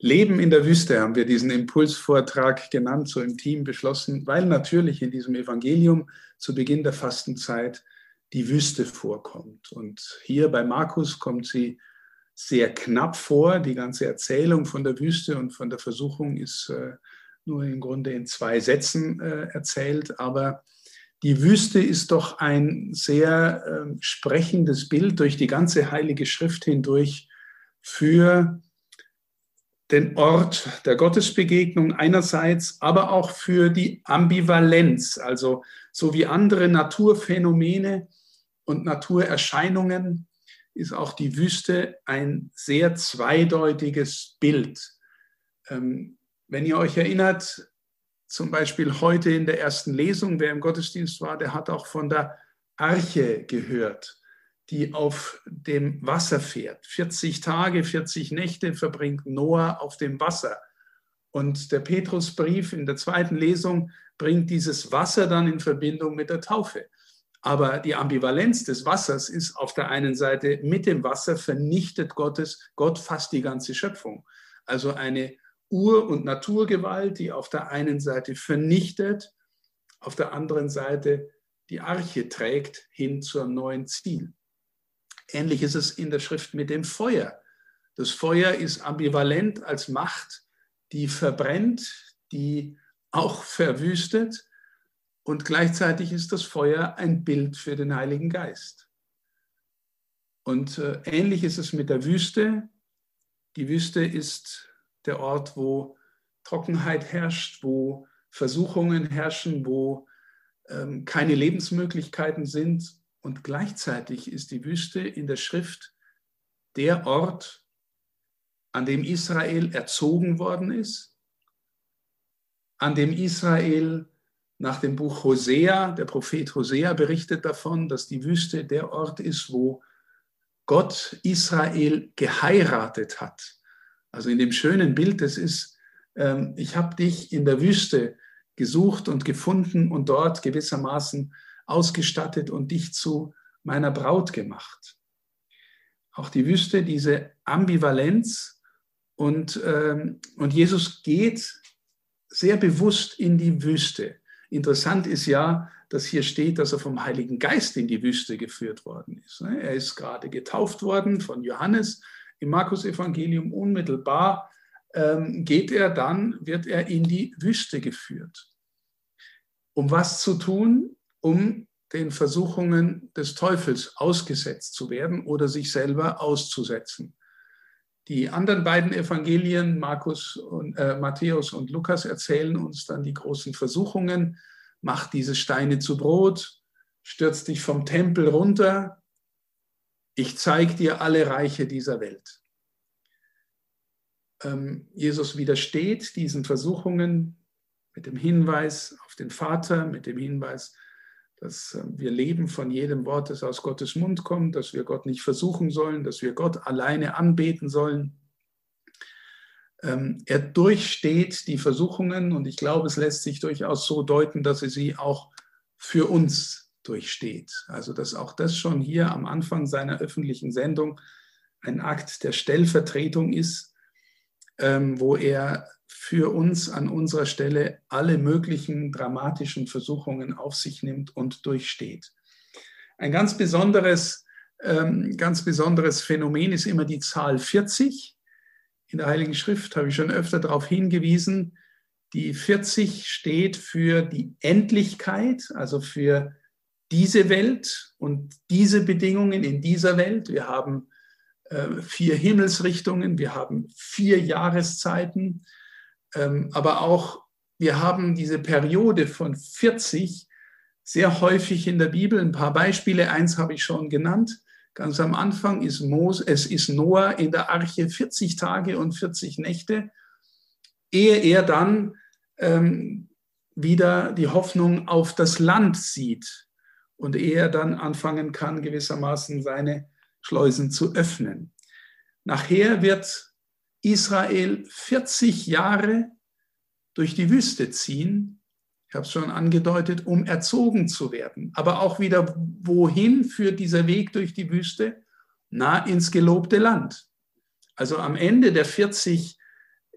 Leben in der Wüste haben wir diesen Impulsvortrag genannt, so im Team beschlossen, weil natürlich in diesem Evangelium zu Beginn der Fastenzeit die Wüste vorkommt. Und hier bei Markus kommt sie sehr knapp vor. Die ganze Erzählung von der Wüste und von der Versuchung ist äh, nur im Grunde in zwei Sätzen äh, erzählt. Aber die Wüste ist doch ein sehr äh, sprechendes Bild durch die ganze Heilige Schrift hindurch für den Ort der Gottesbegegnung einerseits, aber auch für die Ambivalenz, also so wie andere Naturphänomene und Naturerscheinungen ist auch die Wüste ein sehr zweideutiges Bild. Ähm, wenn ihr euch erinnert, zum Beispiel heute in der ersten Lesung, wer im Gottesdienst war, der hat auch von der Arche gehört, die auf dem Wasser fährt. 40 Tage, 40 Nächte verbringt Noah auf dem Wasser. Und der Petrusbrief in der zweiten Lesung bringt dieses Wasser dann in Verbindung mit der Taufe. Aber die Ambivalenz des Wassers ist auf der einen Seite, mit dem Wasser vernichtet Gottes, Gott fast die ganze Schöpfung. Also eine Ur- und Naturgewalt, die auf der einen Seite vernichtet, auf der anderen Seite die Arche trägt hin zum neuen Ziel. Ähnlich ist es in der Schrift mit dem Feuer. Das Feuer ist ambivalent als Macht, die verbrennt, die auch verwüstet und gleichzeitig ist das Feuer ein Bild für den Heiligen Geist. Und äh, ähnlich ist es mit der Wüste. Die Wüste ist der Ort, wo Trockenheit herrscht, wo Versuchungen herrschen, wo ähm, keine Lebensmöglichkeiten sind. Und gleichzeitig ist die Wüste in der Schrift der Ort, an dem Israel erzogen worden ist, an dem Israel nach dem Buch Hosea, der Prophet Hosea berichtet davon, dass die Wüste der Ort ist, wo Gott Israel geheiratet hat. Also in dem schönen Bild, das ist, ähm, ich habe dich in der Wüste gesucht und gefunden und dort gewissermaßen ausgestattet und dich zu meiner Braut gemacht. Auch die Wüste, diese Ambivalenz und, ähm, und Jesus geht sehr bewusst in die Wüste. Interessant ist ja, dass hier steht, dass er vom Heiligen Geist in die Wüste geführt worden ist. Ne? Er ist gerade getauft worden von Johannes im Markus-Evangelium. Unmittelbar ähm, geht er dann, wird er in die Wüste geführt. Um was zu tun? Um den Versuchungen des Teufels ausgesetzt zu werden oder sich selber auszusetzen. Die anderen beiden Evangelien, Markus und, äh, Matthäus und Lukas, erzählen uns dann die großen Versuchungen. Mach diese Steine zu Brot, stürz dich vom Tempel runter. Ich zeige dir alle Reiche dieser Welt. Ähm, Jesus widersteht diesen Versuchungen mit dem Hinweis auf den Vater, mit dem Hinweis dass äh, wir leben von jedem Wort, das aus Gottes Mund kommt, dass wir Gott nicht versuchen sollen, dass wir Gott alleine anbeten sollen. Ähm, er durchsteht die Versuchungen und ich glaube, es lässt sich durchaus so deuten, dass er sie auch für uns durchsteht. Also dass auch das schon hier am Anfang seiner öffentlichen Sendung ein Akt der Stellvertretung ist, ähm, wo er für uns an unserer Stelle alle möglichen dramatischen Versuchungen auf sich nimmt und durchsteht. Ein ganz besonderes, ähm, ganz besonderes Phänomen ist immer die Zahl 40. In der Heiligen Schrift habe ich schon öfter darauf hingewiesen. Die 40 steht für die Endlichkeit, also für diese Welt und diese Bedingungen in dieser Welt. Wir haben vier Himmelsrichtungen, wir haben vier Jahreszeiten, ähm, aber auch wir haben diese Periode von 40 sehr häufig in der Bibel. Ein paar Beispiele, eins habe ich schon genannt. Ganz am Anfang ist Mose, es ist Noah in der Arche 40 Tage und 40 Nächte, ehe er dann ähm, wieder die Hoffnung auf das Land sieht und ehe er dann anfangen kann, gewissermaßen seine Schleusen zu öffnen. Nachher wird Israel 40 Jahre durch die Wüste ziehen, ich habe es schon angedeutet, um erzogen zu werden. Aber auch wieder, wohin führt dieser Weg durch die Wüste? Na, ins gelobte Land. Also am Ende der 40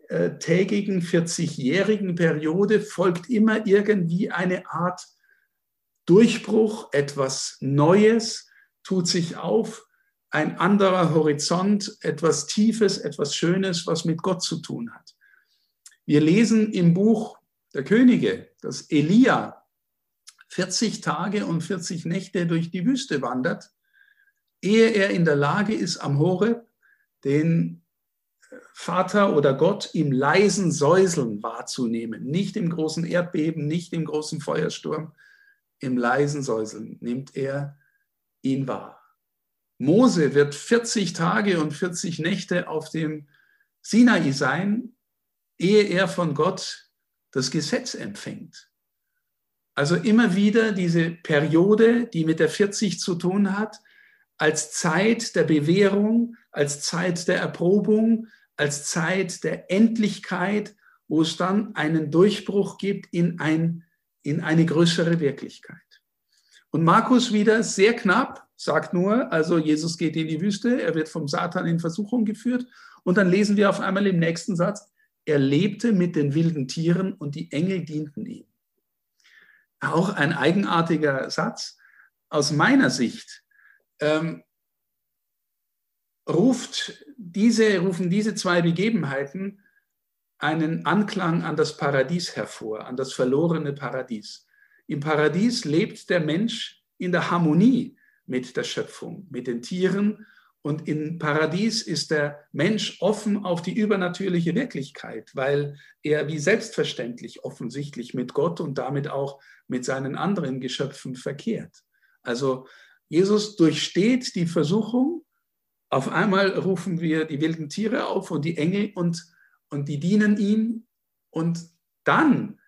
40-tägigen, 40-jährigen Periode folgt immer irgendwie eine Art Durchbruch, etwas Neues tut sich auf, ein anderer Horizont, etwas Tiefes, etwas Schönes, was mit Gott zu tun hat. Wir lesen im Buch der Könige, dass Elia 40 Tage und 40 Nächte durch die Wüste wandert, ehe er in der Lage ist, am Horeb den Vater oder Gott im leisen Säuseln wahrzunehmen. Nicht im großen Erdbeben, nicht im großen Feuersturm, im leisen Säuseln nimmt er ihn wahr. Mose wird 40 Tage und 40 Nächte auf dem Sinai sein, ehe er von Gott das Gesetz empfängt. Also immer wieder diese Periode, die mit der 40 zu tun hat, als Zeit der Bewährung, als Zeit der Erprobung, als Zeit der Endlichkeit, wo es dann einen Durchbruch gibt in, ein, in eine größere Wirklichkeit. Und Markus wieder sehr knapp, sagt nur, also Jesus geht in die Wüste, er wird vom Satan in Versuchung geführt. Und dann lesen wir auf einmal im nächsten Satz, er lebte mit den wilden Tieren und die Engel dienten ihm. Auch ein eigenartiger Satz. Aus meiner Sicht ähm, ruft diese, rufen diese zwei Begebenheiten einen Anklang an das Paradies hervor, an das verlorene Paradies. Im Paradies lebt der Mensch in der Harmonie mit der Schöpfung, mit den Tieren. Und im Paradies ist der Mensch offen auf die übernatürliche Wirklichkeit, weil er wie selbstverständlich offensichtlich mit Gott und damit auch mit seinen anderen Geschöpfen verkehrt. Also Jesus durchsteht die Versuchung. Auf einmal rufen wir die wilden Tiere auf und die Engel und, und die dienen ihm. Und dann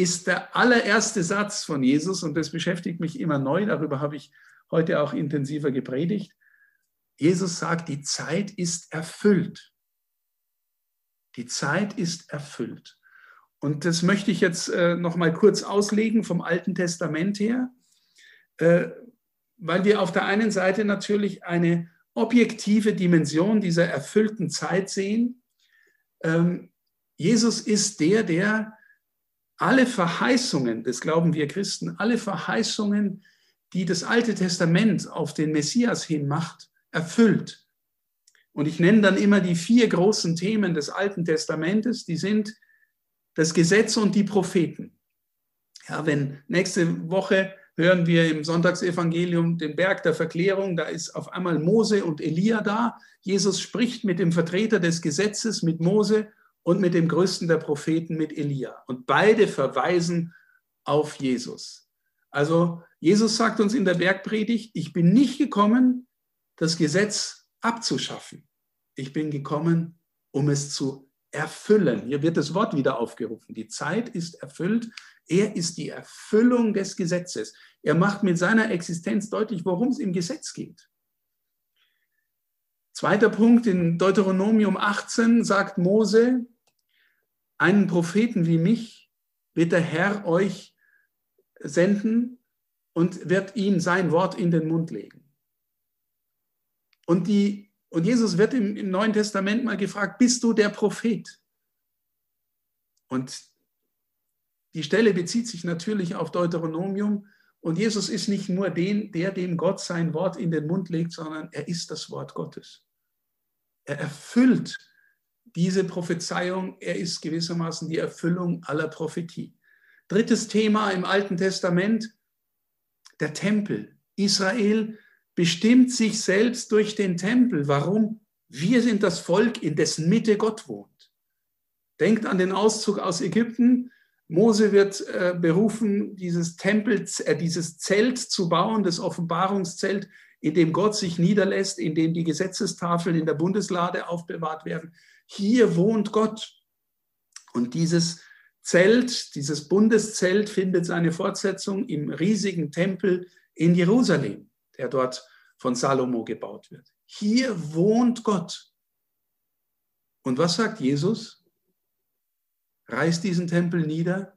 ist der allererste Satz von Jesus, und das beschäftigt mich immer neu, darüber habe ich heute auch intensiver gepredigt. Jesus sagt, die Zeit ist erfüllt. Die Zeit ist erfüllt. Und das möchte ich jetzt äh, noch mal kurz auslegen vom Alten Testament her, äh, weil wir auf der einen Seite natürlich eine objektive Dimension dieser erfüllten Zeit sehen. Ähm, Jesus ist der, der alle Verheißungen, das glauben wir Christen, alle Verheißungen, die das Alte Testament auf den Messias hin macht, erfüllt. Und ich nenne dann immer die vier großen Themen des Alten Testamentes, die sind das Gesetz und die Propheten. Ja, wenn nächste Woche hören wir im Sonntagsevangelium den Berg der Verklärung, da ist auf einmal Mose und Elia da. Jesus spricht mit dem Vertreter des Gesetzes, mit Mose und mit dem größten der Propheten, mit Elia. Und beide verweisen auf Jesus. Also Jesus sagt uns in der Bergpredigt, ich bin nicht gekommen, das Gesetz abzuschaffen. Ich bin gekommen, um es zu erfüllen. Hier wird das Wort wieder aufgerufen. Die Zeit ist erfüllt. Er ist die Erfüllung des Gesetzes. Er macht mit seiner Existenz deutlich, worum es im Gesetz geht. Zweiter Punkt in Deuteronomium 18 sagt Mose, einen Propheten wie mich wird der Herr euch senden und wird ihm sein Wort in den Mund legen. Und, die, und Jesus wird im, im Neuen Testament mal gefragt, bist du der Prophet? Und die Stelle bezieht sich natürlich auf Deuteronomium. Und Jesus ist nicht nur den, der dem Gott sein Wort in den Mund legt, sondern er ist das Wort Gottes. Er erfüllt diese Prophezeiung, er ist gewissermaßen die Erfüllung aller Prophetie. Drittes Thema im Alten Testament, der Tempel. Israel bestimmt sich selbst durch den Tempel. Warum? Wir sind das Volk, in dessen Mitte Gott wohnt. Denkt an den Auszug aus Ägypten. Mose wird äh, berufen, dieses Tempel, äh, dieses Zelt zu bauen, das Offenbarungszelt, in dem Gott sich niederlässt, in dem die Gesetzestafeln in der Bundeslade aufbewahrt werden. Hier wohnt Gott. Und dieses Zelt, dieses Bundeszelt findet seine Fortsetzung im riesigen Tempel in Jerusalem, der dort von Salomo gebaut wird. Hier wohnt Gott. Und was sagt Jesus? Reiß diesen Tempel nieder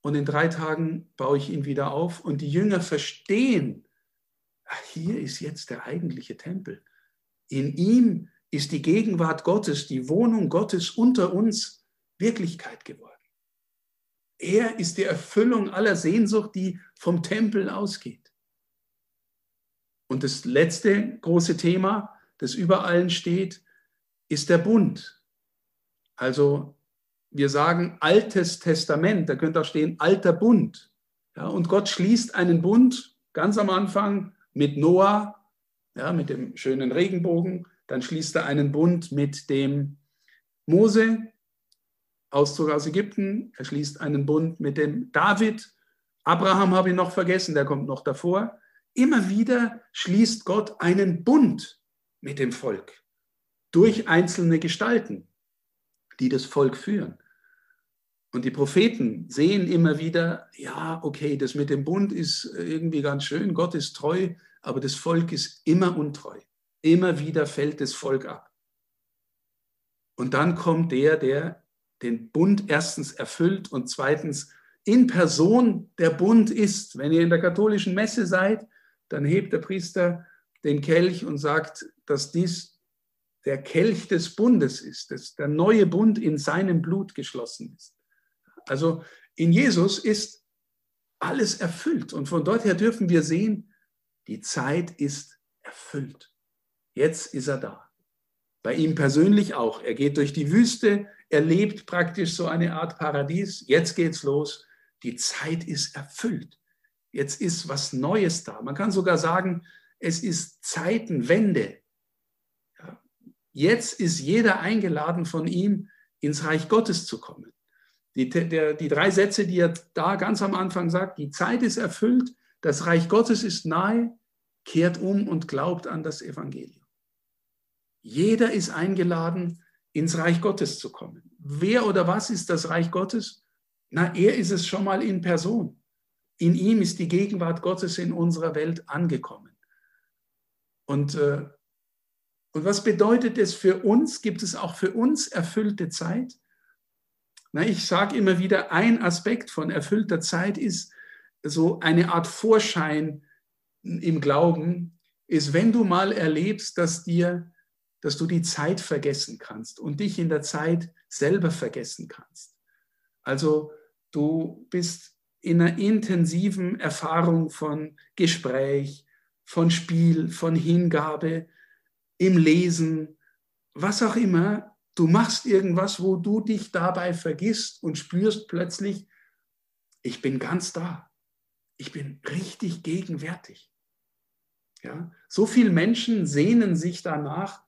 und in drei Tagen baue ich ihn wieder auf. Und die Jünger verstehen, hier ist jetzt der eigentliche Tempel. In ihm ist die Gegenwart Gottes, die Wohnung Gottes unter uns Wirklichkeit geworden. Er ist die Erfüllung aller Sehnsucht, die vom Tempel ausgeht. Und das letzte große Thema, das über allen steht, ist der Bund. Also wir sagen Altes Testament, da könnte auch stehen Alter Bund. Ja, und Gott schließt einen Bund ganz am Anfang mit Noah, ja, mit dem schönen Regenbogen. Dann schließt er einen Bund mit dem Mose, Auszug aus Ägypten. Er schließt einen Bund mit dem David. Abraham habe ich noch vergessen, der kommt noch davor. Immer wieder schließt Gott einen Bund mit dem Volk durch einzelne Gestalten, die das Volk führen. Und die Propheten sehen immer wieder, ja, okay, das mit dem Bund ist irgendwie ganz schön, Gott ist treu, aber das Volk ist immer untreu. Immer wieder fällt das Volk ab. Und dann kommt der, der den Bund erstens erfüllt und zweitens in Person der Bund ist. Wenn ihr in der katholischen Messe seid, dann hebt der Priester den Kelch und sagt, dass dies der Kelch des Bundes ist, dass der neue Bund in seinem Blut geschlossen ist. Also in Jesus ist alles erfüllt. Und von dort her dürfen wir sehen, die Zeit ist erfüllt. Jetzt ist er da. Bei ihm persönlich auch. Er geht durch die Wüste, er lebt praktisch so eine Art Paradies. Jetzt geht's los. Die Zeit ist erfüllt. Jetzt ist was Neues da. Man kann sogar sagen, es ist Zeitenwende. Jetzt ist jeder eingeladen von ihm, ins Reich Gottes zu kommen. Die, der, die drei Sätze, die er da ganz am Anfang sagt, die Zeit ist erfüllt, das Reich Gottes ist nahe, kehrt um und glaubt an das Evangelium. Jeder ist eingeladen, ins Reich Gottes zu kommen. Wer oder was ist das Reich Gottes? Na, er ist es schon mal in Person. In ihm ist die Gegenwart Gottes in unserer Welt angekommen. Und, äh, und was bedeutet es für uns? Gibt es auch für uns erfüllte Zeit? Na, ich sage immer wieder, ein Aspekt von erfüllter Zeit ist so eine Art Vorschein im Glauben, ist, wenn du mal erlebst, dass dir, dass du die Zeit vergessen kannst und dich in der Zeit selber vergessen kannst. Also du bist in einer intensiven Erfahrung von Gespräch, von Spiel, von Hingabe, im Lesen, was auch immer, Du machst irgendwas, wo du dich dabei vergisst und spürst plötzlich, ich bin ganz da. Ich bin richtig gegenwärtig. Ja? So viele Menschen sehnen sich danach,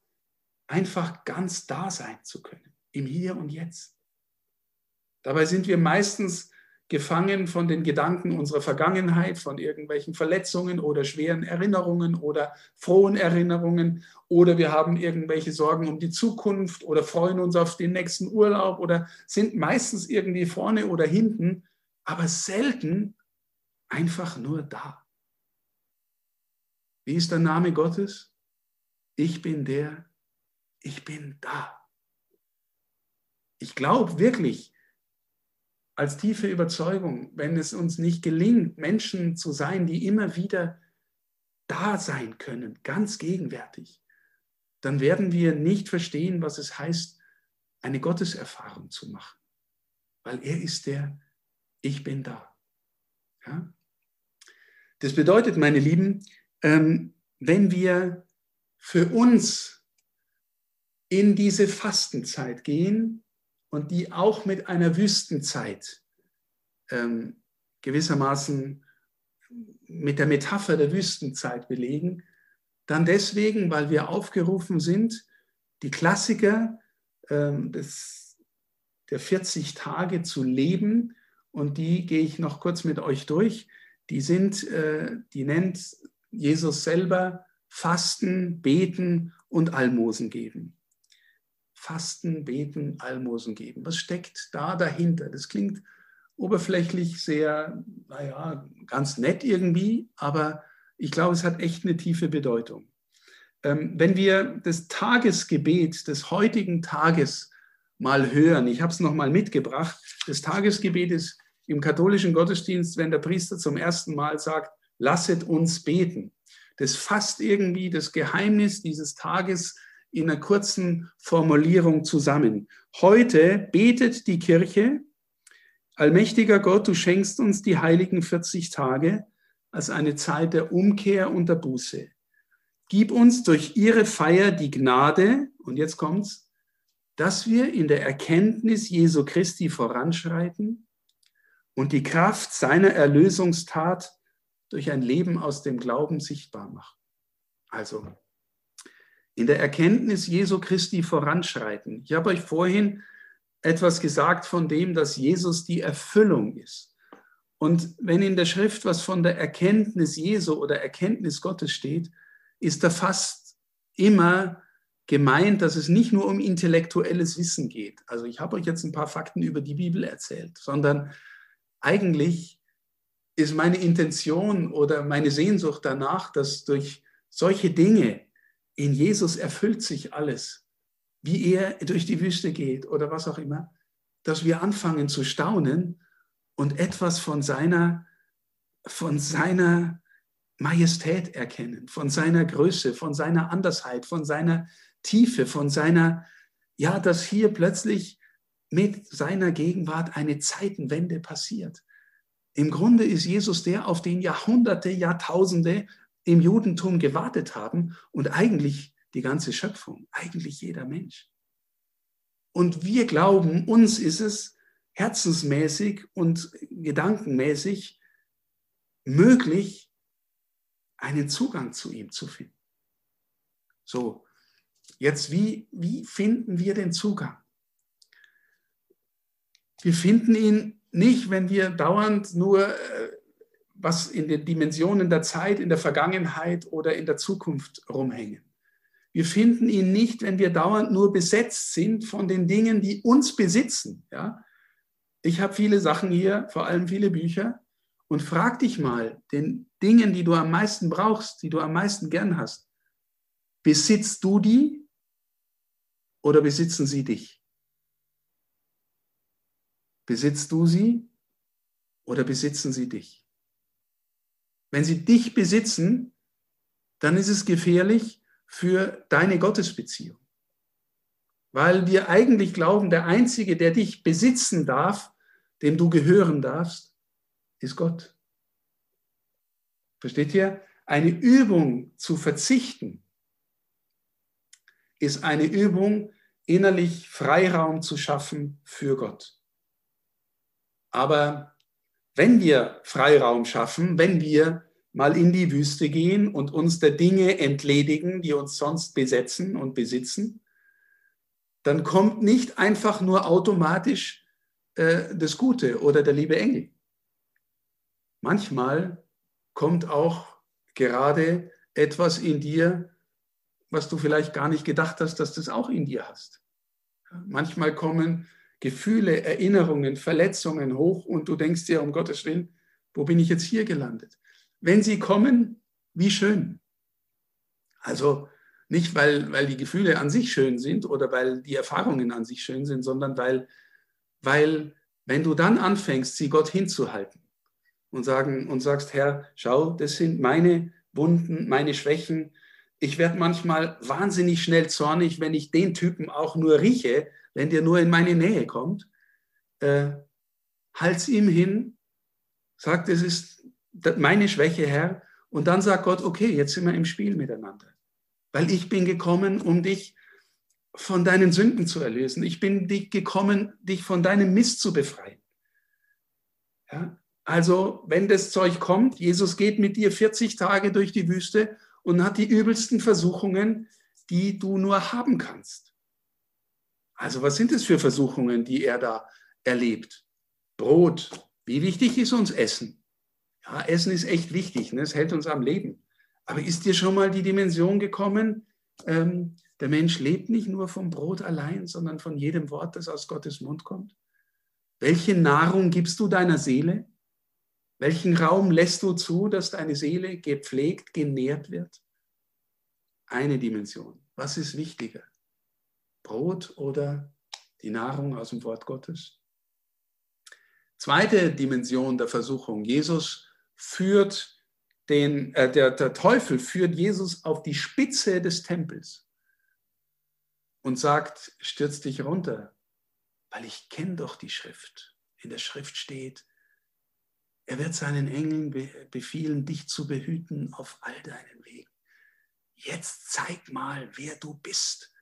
einfach ganz da sein zu können, im Hier und Jetzt. Dabei sind wir meistens gefangen von den Gedanken unserer Vergangenheit, von irgendwelchen Verletzungen oder schweren Erinnerungen oder frohen Erinnerungen oder wir haben irgendwelche Sorgen um die Zukunft oder freuen uns auf den nächsten Urlaub oder sind meistens irgendwie vorne oder hinten, aber selten einfach nur da. Wie ist der Name Gottes? Ich bin der, ich bin da. Ich glaube wirklich, als tiefe Überzeugung, wenn es uns nicht gelingt, Menschen zu sein, die immer wieder da sein können, ganz gegenwärtig, dann werden wir nicht verstehen, was es heißt, eine Gotteserfahrung zu machen. Weil er ist der, ich bin da. Ja? Das bedeutet, meine Lieben, ähm, wenn wir für uns in diese Fastenzeit gehen, und die auch mit einer Wüstenzeit ähm, gewissermaßen mit der Metapher der Wüstenzeit belegen, dann deswegen, weil wir aufgerufen sind, die Klassiker ähm, des, der 40 Tage zu leben und die gehe ich noch kurz mit euch durch. Die sind, äh, die nennt Jesus selber Fasten, Beten und Almosen geben. Fasten, Beten, Almosen geben. Was steckt da dahinter? Das klingt oberflächlich sehr, naja, ganz nett irgendwie, aber ich glaube, es hat echt eine tiefe Bedeutung. Ähm, wenn wir das Tagesgebet des heutigen Tages mal hören, ich habe es nochmal mitgebracht, das Tagesgebet ist im katholischen Gottesdienst, wenn der Priester zum ersten Mal sagt, lasset uns beten. Das fasst irgendwie das Geheimnis dieses Tages in einer kurzen Formulierung zusammen. Heute betet die Kirche, allmächtiger Gott, du schenkst uns die heiligen 40 Tage als eine Zeit der Umkehr und der Buße. Gib uns durch ihre Feier die Gnade, und jetzt kommt's, dass wir in der Erkenntnis Jesu Christi voranschreiten und die Kraft seiner Erlösungstat durch ein Leben aus dem Glauben sichtbar machen. Also in der Erkenntnis Jesu Christi voranschreiten. Ich habe euch vorhin etwas gesagt von dem, dass Jesus die Erfüllung ist. Und wenn in der Schrift was von der Erkenntnis Jesu oder Erkenntnis Gottes steht, ist da fast immer gemeint, dass es nicht nur um intellektuelles Wissen geht. Also ich habe euch jetzt ein paar Fakten über die Bibel erzählt, sondern eigentlich ist meine Intention oder meine Sehnsucht danach, dass durch solche Dinge in Jesus erfüllt sich alles, wie er durch die Wüste geht oder was auch immer, dass wir anfangen zu staunen und etwas von seiner, von seiner Majestät erkennen, von seiner Größe, von seiner Andersheit, von seiner Tiefe, von seiner, ja, dass hier plötzlich mit seiner Gegenwart eine Zeitenwende passiert. Im Grunde ist Jesus der, auf den Jahrhunderte, Jahrtausende im Judentum gewartet haben und eigentlich die ganze Schöpfung, eigentlich jeder Mensch. Und wir glauben, uns ist es herzensmäßig und gedankenmäßig möglich, einen Zugang zu ihm zu finden. So, jetzt wie, wie finden wir den Zugang? Wir finden ihn nicht, wenn wir dauernd nur äh, was in den Dimensionen der Zeit, in der Vergangenheit oder in der Zukunft rumhängen. Wir finden ihn nicht, wenn wir dauernd nur besetzt sind von den Dingen, die uns besitzen. Ja? Ich habe viele Sachen hier, vor allem viele Bücher, und frag dich mal, den Dingen, die du am meisten brauchst, die du am meisten gern hast, besitzt du die oder besitzen sie dich? Besitzt du sie oder besitzen sie dich? Wenn sie dich besitzen, dann ist es gefährlich für deine Gottesbeziehung. Weil wir eigentlich glauben, der Einzige, der dich besitzen darf, dem du gehören darfst, ist Gott. Versteht ihr? Eine Übung zu verzichten ist eine Übung, innerlich Freiraum zu schaffen für Gott. Aber wenn wir Freiraum schaffen, wenn wir mal in die Wüste gehen und uns der Dinge entledigen, die uns sonst besetzen und besitzen, dann kommt nicht einfach nur automatisch äh, das Gute oder der liebe Engel manchmal kommt auch gerade etwas in dir, was du vielleicht gar nicht gedacht hast, dass du es auch in dir hast. Manchmal kommen Gefühle, Erinnerungen, Verletzungen hoch und du denkst dir, um Gottes Willen, wo bin ich jetzt hier gelandet? Wenn sie kommen, wie schön. Also nicht, weil, weil die Gefühle an sich schön sind oder weil die Erfahrungen an sich schön sind, sondern weil, weil wenn du dann anfängst, sie Gott hinzuhalten, und, sagen, und sagst, Herr, schau, das sind meine Wunden, meine Schwächen. Ich werde manchmal wahnsinnig schnell zornig, wenn ich den Typen auch nur rieche, wenn der nur in meine Nähe kommt. Äh, halt's ihm hin, sagt, es ist meine Schwäche, Herr. Und dann sagt Gott, okay, jetzt sind wir im Spiel miteinander. Weil ich bin gekommen, um dich von deinen Sünden zu erlösen. Ich bin gekommen, dich von deinem Mist zu befreien. Ja? Also, wenn das Zeug kommt, Jesus geht mit dir 40 Tage durch die Wüste und hat die übelsten Versuchungen, die du nur haben kannst. Also, was sind es für Versuchungen, die er da erlebt? Brot. Wie wichtig ist uns Essen? Ja, Essen ist echt wichtig, ne? es hält uns am Leben. Aber ist dir schon mal die Dimension gekommen, ähm, der Mensch lebt nicht nur vom Brot allein, sondern von jedem Wort, das aus Gottes Mund kommt? Welche Nahrung gibst du deiner Seele? Welchen Raum lässt du zu, dass deine Seele gepflegt, genährt wird? Eine Dimension. Was ist wichtiger? Brot oder die Nahrung aus dem Wort Gottes? Zweite Dimension der Versuchung. Jesus führt den, äh, der, der Teufel führt Jesus auf die Spitze des Tempels. und sagt, stürz dich runter, weil ich kenne doch die Schrift. In der Schrift steht, er wird seinen Engeln befehlen, dich zu behüten auf all deinen Wegen. Jetzt zeig mal, wer du bist.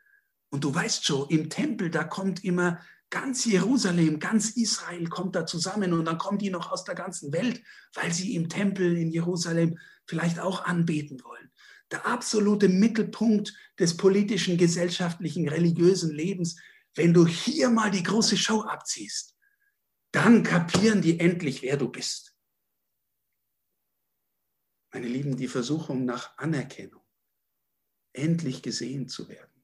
Und du weißt schon, im Tempel, da kommt immer ganz Jerusalem, ganz Israel kommt da zusammen und dann kommen die noch aus der ganzen Welt, weil sie im Tempel in Jerusalem vielleicht auch anbeten wollen. Der absolute Mittelpunkt des politischen, gesellschaftlichen, religiösen Lebens, wenn du hier mal die große Show abziehst, dann kapieren die endlich, wer du bist. Meine Lieben, die Versuchung nach Anerkennung, endlich gesehen zu werden,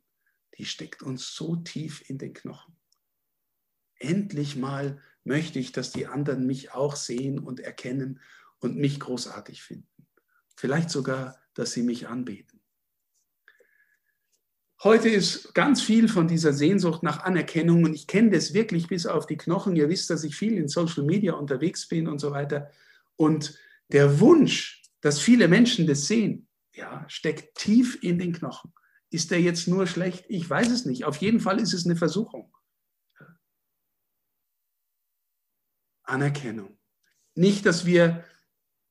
die steckt uns so tief in den Knochen endlich mal möchte ich, dass die anderen mich auch sehen und erkennen und mich großartig finden. Vielleicht sogar, dass sie mich anbeten. Heute ist ganz viel von dieser Sehnsucht nach Anerkennung und ich kenne das wirklich bis auf die Knochen. Ihr wisst, dass ich viel in Social Media unterwegs bin und so weiter. Und der Wunsch, dass viele Menschen das sehen, ja, steckt tief in den Knochen. Ist der jetzt nur schlecht? Ich weiß es nicht. Auf jeden Fall ist es eine Versuchung. Anerkennung. Nicht, dass wir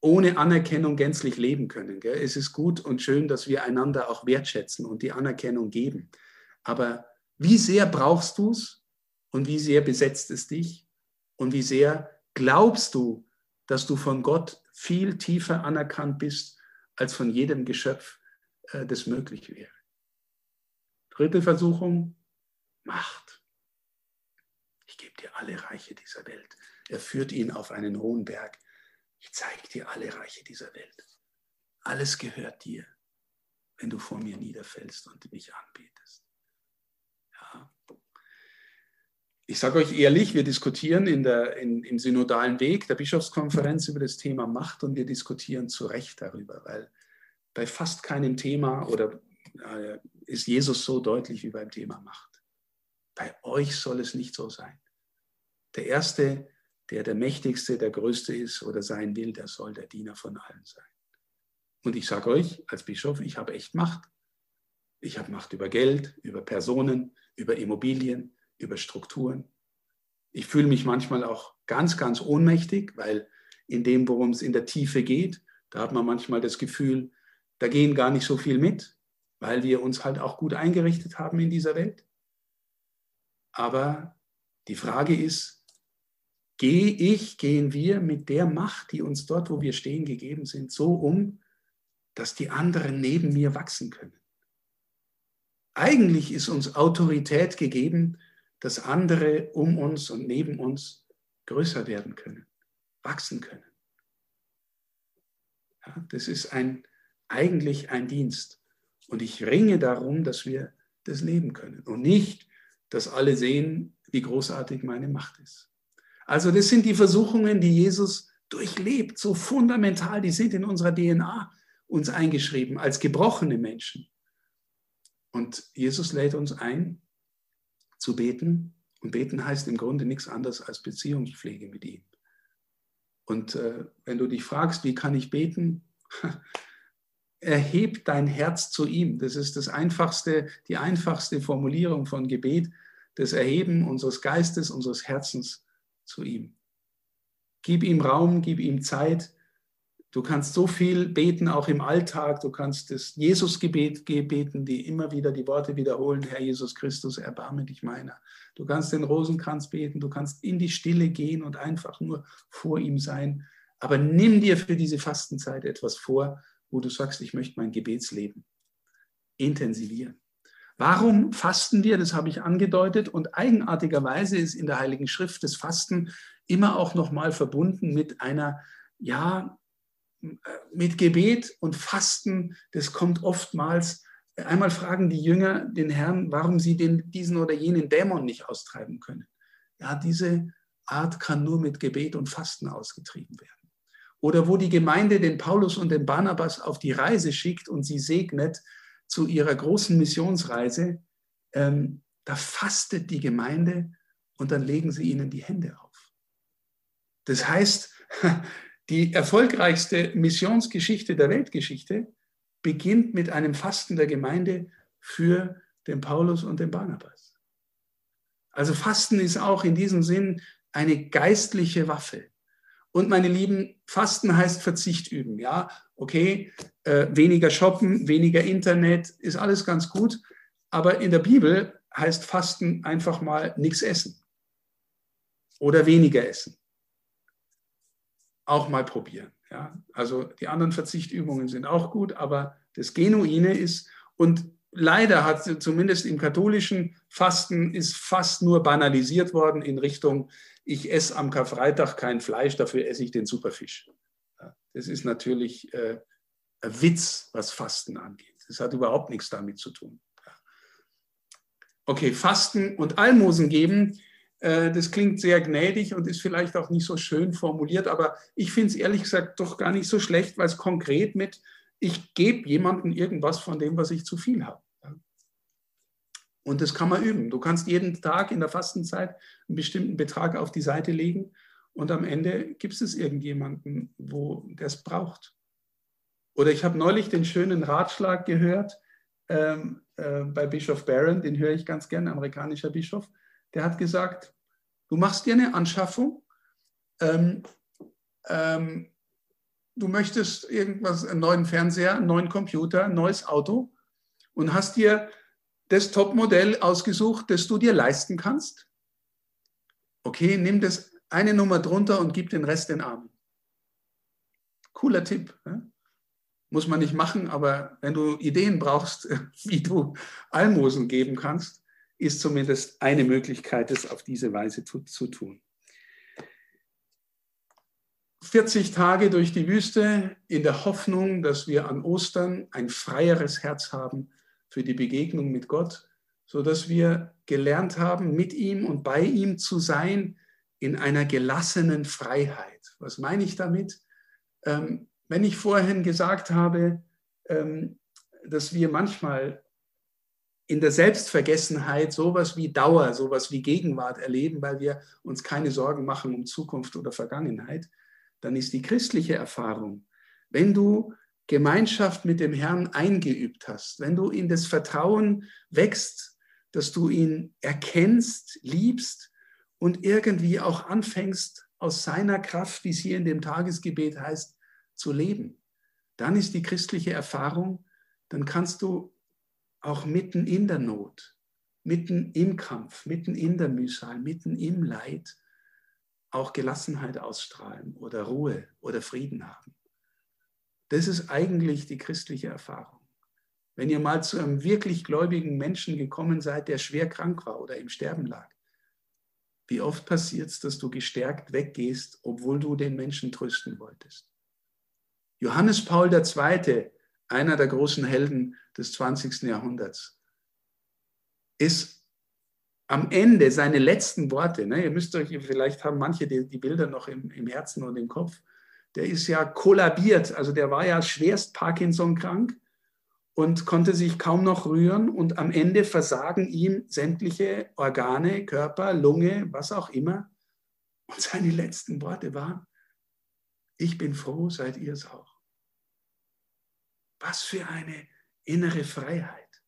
ohne Anerkennung gänzlich leben können. Gell? Es ist gut und schön, dass wir einander auch wertschätzen und die Anerkennung geben. Aber wie sehr brauchst du es und wie sehr besetzt es dich und wie sehr glaubst du, dass du von Gott viel tiefer anerkannt bist als von jedem Geschöpf, äh, das möglich wäre. Dritte Versuchung, Macht. Ich gebe dir alle Reiche dieser Welt. Er führt ihn auf einen hohen Berg. Ich zeige dir alle Reiche dieser Welt. Alles gehört dir, wenn du vor mir niederfällst und mich anbetest. Ja. Ich sage euch ehrlich, wir diskutieren in der, in, im synodalen Weg der Bischofskonferenz über das Thema Macht und wir diskutieren zu Recht darüber, weil bei fast keinem Thema oder äh, ist Jesus so deutlich wie beim Thema Macht. Bei euch soll es nicht so sein. Der erste der der Mächtigste, der Größte ist oder sein will, der soll der Diener von allen sein. Und ich sage euch als Bischof, ich habe echt Macht. Ich habe Macht über Geld, über Personen, über Immobilien, über Strukturen. Ich fühle mich manchmal auch ganz, ganz ohnmächtig, weil in dem, worum es in der Tiefe geht, da hat man manchmal das Gefühl, da gehen gar nicht so viel mit, weil wir uns halt auch gut eingerichtet haben in dieser Welt. Aber die Frage ist, gehe ich, gehen wir mit der Macht, die uns dort, wo wir stehen, gegeben sind, so um, dass die anderen neben mir wachsen können. Eigentlich ist uns Autorität gegeben, dass andere um uns und neben uns größer werden können, wachsen können. Ja, das ist ein, eigentlich ein Dienst. Und ich ringe darum, dass wir das leben können und nicht, dass alle sehen, wie großartig meine Macht ist. Also das sind die Versuchungen, die Jesus durchlebt, so fundamental, die sind in unserer DNA uns eingeschrieben als gebrochene Menschen. Und Jesus lädt uns ein, zu beten. Und beten heißt im Grunde nichts anderes als Beziehungspflege mit ihm. Und äh, wenn du dich fragst, wie kann ich beten? Erheb dein Herz zu ihm. Das ist das einfachste, die einfachste Formulierung von Gebet, das Erheben unseres Geistes, unseres Herzens zu ihm. Gib ihm Raum, gib ihm Zeit. Du kannst so viel beten, auch im Alltag. Du kannst das Jesusgebet beten, die immer wieder die Worte wiederholen, Herr Jesus Christus, erbarme dich meiner. Du kannst den Rosenkranz beten, du kannst in die Stille gehen und einfach nur vor ihm sein. Aber nimm dir für diese Fastenzeit etwas vor, wo du sagst, ich möchte mein Gebetsleben intensivieren. Warum fasten wir? Das habe ich angedeutet. Und eigenartigerweise ist in der Heiligen Schrift das Fasten immer auch nochmal verbunden mit einer, ja, mit Gebet und Fasten. Das kommt oftmals. Einmal fragen die Jünger den Herrn, warum sie den, diesen oder jenen Dämon nicht austreiben können. Ja, diese Art kann nur mit Gebet und Fasten ausgetrieben werden. Oder wo die Gemeinde den Paulus und den Barnabas auf die Reise schickt und sie segnet, zu ihrer großen Missionsreise, ähm, da fastet die Gemeinde und dann legen sie ihnen die Hände auf. Das heißt, die erfolgreichste Missionsgeschichte der Weltgeschichte beginnt mit einem Fasten der Gemeinde für dem Paulus und dem Barnabas. Also Fasten ist auch in diesem Sinn eine geistliche Waffe. Und meine Lieben, Fasten heißt Verzicht üben. Ja, okay, äh, weniger shoppen, weniger Internet, ist alles ganz gut. Aber in der Bibel heißt Fasten einfach mal nichts essen oder weniger essen. Auch mal probieren. Ja, also die anderen Verzichtübungen sind auch gut, aber das Genuine ist, und leider hat zumindest im katholischen Fasten ist fast nur banalisiert worden in Richtung, ich esse am Karfreitag kein Fleisch, dafür esse ich den Superfisch. Das ist natürlich äh, ein Witz, was Fasten angeht. Das hat überhaupt nichts damit zu tun. Okay, Fasten und Almosen geben, das klingt sehr gnädig und ist vielleicht auch nicht so schön formuliert, aber ich finde es ehrlich gesagt doch gar nicht so schlecht, weil es konkret mit, ich gebe jemandem irgendwas von dem, was ich zu viel habe. Und das kann man üben. Du kannst jeden Tag in der Fastenzeit einen bestimmten Betrag auf die Seite legen und am Ende gibt es irgendjemanden, wo der es braucht. Oder ich habe neulich den schönen Ratschlag gehört ähm, äh, bei Bischof Barron, den höre ich ganz gerne, amerikanischer Bischof. Der hat gesagt, du machst dir eine Anschaffung, ähm, ähm, du möchtest irgendwas, einen neuen Fernseher, einen neuen Computer, ein neues Auto und hast dir das Topmodell ausgesucht, das du dir leisten kannst. Okay, nimm das eine Nummer drunter und gib den Rest den Armen. Cooler Tipp. Ne? Muss man nicht machen, aber wenn du Ideen brauchst, wie du Almosen geben kannst, ist zumindest eine Möglichkeit, es auf diese Weise zu, zu tun. 40 Tage durch die Wüste in der Hoffnung, dass wir an Ostern ein freieres Herz haben für die Begegnung mit Gott, sodass wir gelernt haben, mit ihm und bei ihm zu sein in einer gelassenen Freiheit. Was meine ich damit? Ähm, wenn ich vorhin gesagt habe, ähm, dass wir manchmal in der Selbstvergessenheit sowas wie Dauer, sowas wie Gegenwart erleben, weil wir uns keine Sorgen machen um Zukunft oder Vergangenheit, dann ist die christliche Erfahrung, wenn du Gemeinschaft mit dem Herrn eingeübt hast, wenn du in das Vertrauen wächst, dass du ihn erkennst, liebst und irgendwie auch anfängst, aus seiner Kraft, wie es hier in dem Tagesgebet heißt, zu leben, dann ist die christliche Erfahrung, dann kannst du auch mitten in der Not, mitten im Kampf, mitten in der Mühsal, mitten im Leid auch Gelassenheit ausstrahlen oder Ruhe oder Frieden haben. Das ist eigentlich die christliche Erfahrung. Wenn ihr mal zu einem wirklich gläubigen Menschen gekommen seid, der schwer krank war oder im Sterben lag, wie oft passiert es, dass du gestärkt weggehst, obwohl du den Menschen trösten wolltest? Johannes Paul II., einer der großen Helden des 20. Jahrhunderts, ist am Ende seine letzten Worte, ne, ihr müsst euch, vielleicht haben manche die, die Bilder noch im, im, Herzen und im Kopf, der ist ja kollabiert, also der war ja schwerst Parkinson krank und konnte sich kaum noch rühren und am Ende versagen ihm sämtliche Organe, Körper, Lunge, was auch immer. Und seine letzten Worte waren, ich bin froh, seid ihr es auch. Was für eine innere Freiheit.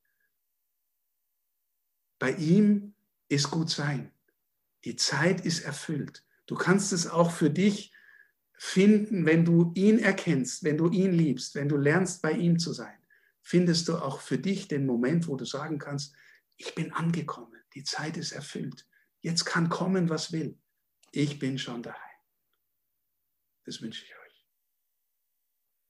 Bei ihm ist gut sein. Die Zeit ist erfüllt. Du kannst es auch für dich finden, wenn du ihn erkennst, wenn du ihn liebst, wenn du lernst, bei ihm zu sein. Findest du auch für dich den Moment, wo du sagen kannst, ich bin angekommen, die Zeit ist erfüllt. Jetzt kann kommen, was will. Ich bin schon daheim. Das wünsche ich euch.